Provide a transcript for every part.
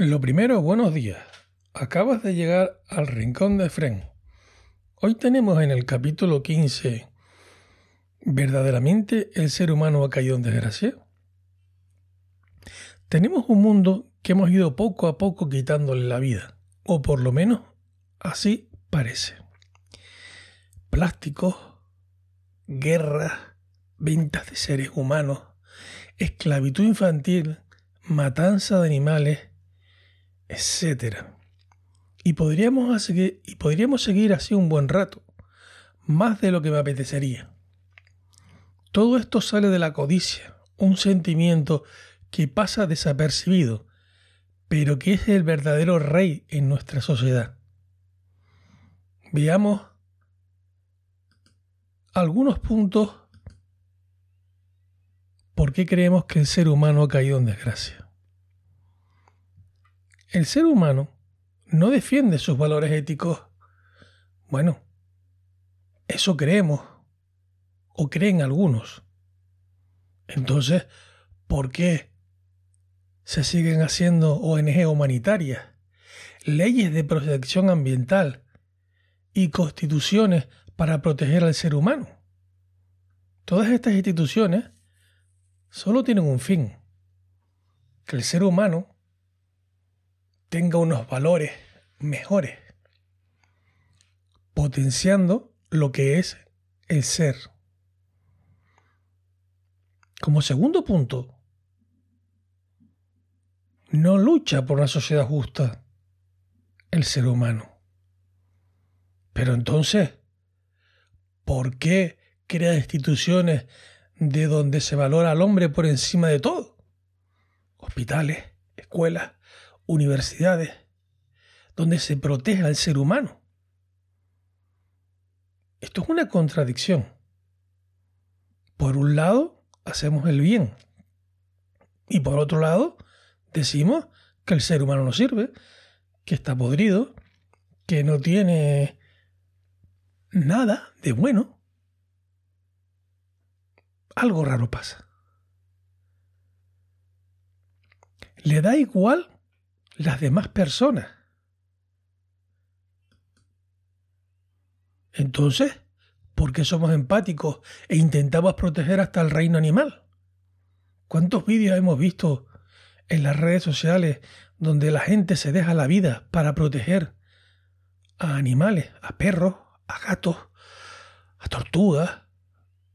Lo primero, buenos días. Acabas de llegar al rincón de Fren. Hoy tenemos en el capítulo 15 ¿Verdaderamente el ser humano ha caído en desgracia? Tenemos un mundo que hemos ido poco a poco quitándole la vida, o por lo menos así parece. Plásticos, guerras, ventas de seres humanos, esclavitud infantil, matanza de animales, etc. Y podríamos, seguir, y podríamos seguir así un buen rato, más de lo que me apetecería. Todo esto sale de la codicia, un sentimiento que pasa desapercibido, pero que es el verdadero rey en nuestra sociedad. Veamos algunos puntos por qué creemos que el ser humano ha caído en desgracia. El ser humano no defiende sus valores éticos. Bueno, eso creemos, o creen algunos. Entonces, ¿por qué se siguen haciendo ONG humanitarias, leyes de protección ambiental y constituciones para proteger al ser humano? Todas estas instituciones solo tienen un fin, que el ser humano tenga unos valores mejores, potenciando lo que es el ser. Como segundo punto, no lucha por una sociedad justa el ser humano. Pero entonces, ¿por qué crea instituciones de donde se valora al hombre por encima de todo? Hospitales, escuelas, universidades donde se protege al ser humano. Esto es una contradicción. Por un lado, hacemos el bien. Y por otro lado, decimos que el ser humano no sirve, que está podrido, que no tiene nada de bueno. Algo raro pasa. Le da igual las demás personas. Entonces, ¿por qué somos empáticos e intentamos proteger hasta el reino animal? ¿Cuántos vídeos hemos visto en las redes sociales donde la gente se deja la vida para proteger a animales, a perros, a gatos, a tortugas,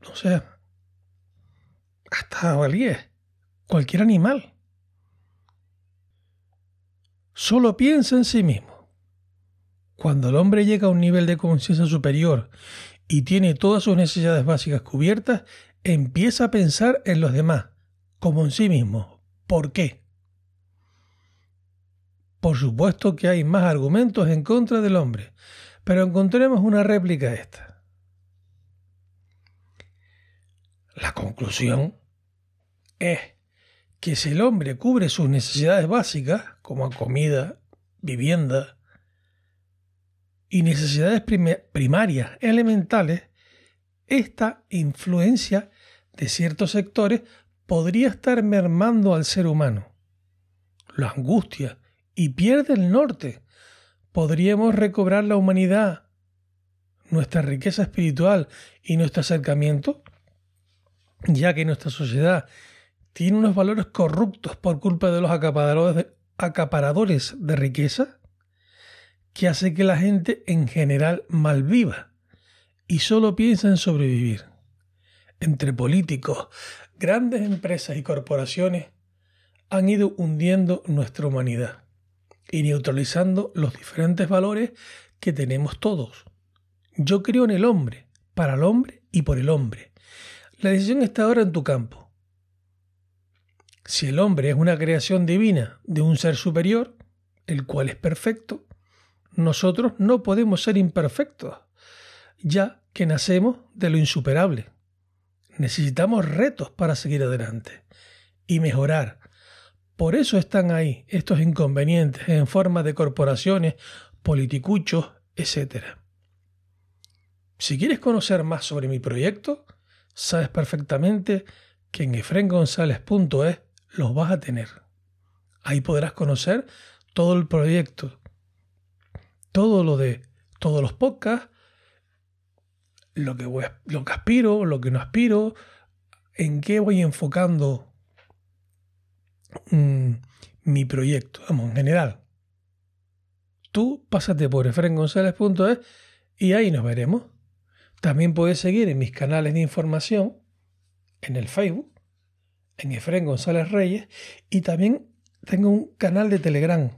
no sé, hasta jabalíes, cualquier animal? Solo piensa en sí mismo. Cuando el hombre llega a un nivel de conciencia superior y tiene todas sus necesidades básicas cubiertas, empieza a pensar en los demás, como en sí mismo. ¿Por qué? Por supuesto que hay más argumentos en contra del hombre, pero encontremos una réplica a esta. La conclusión es que si el hombre cubre sus necesidades básicas, como comida, vivienda, y necesidades primarias elementales, esta influencia de ciertos sectores podría estar mermando al ser humano. Lo angustia y pierde el norte. Podríamos recobrar la humanidad, nuestra riqueza espiritual y nuestro acercamiento, ya que nuestra sociedad tiene unos valores corruptos por culpa de los acaparadores de, riqueza que hace que la gente en general malviva y solo piensa en sobrevivir. Entre políticos, grandes empresas y corporaciones han ido hundiendo nuestra humanidad y neutralizando los diferentes valores que tenemos todos. Yo creo en el hombre, para el hombre y por el hombre. La decisión está ahora en tu campo. Si el hombre es una creación divina de un ser superior, el cual es perfecto, nosotros no podemos ser imperfectos, ya que nacemos de lo insuperable. Necesitamos retos para seguir adelante y mejorar. Por eso están ahí estos inconvenientes en forma de corporaciones, politicuchos, etc. Si quieres conocer más sobre mi proyecto, sabes perfectamente que en efrengonzalez.es los vas a tener. Ahí podrás conocer todo el proyecto, todo lo de todos los podcasts, lo que, voy, lo que aspiro, lo que no aspiro, en qué voy enfocando mm, mi proyecto, vamos, en general. Tú pásate por efrengonzalez.es y ahí nos veremos. También puedes seguir en mis canales de información, en el Facebook, en Efren González Reyes, y también tengo un canal de Telegram,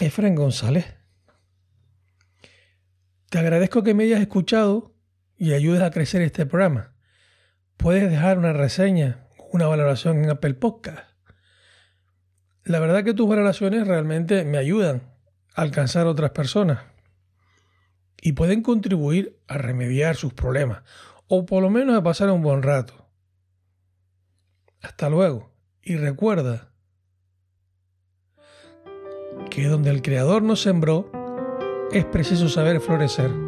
Efren González. Te agradezco que me hayas escuchado y ayudes a crecer este programa. Puedes dejar una reseña, una valoración en Apple Podcast. La verdad que tus valoraciones realmente me ayudan a alcanzar a otras personas y pueden contribuir a remediar sus problemas o por lo menos a pasar un buen rato. Hasta luego y recuerda que donde el Creador nos sembró, es preciso saber florecer.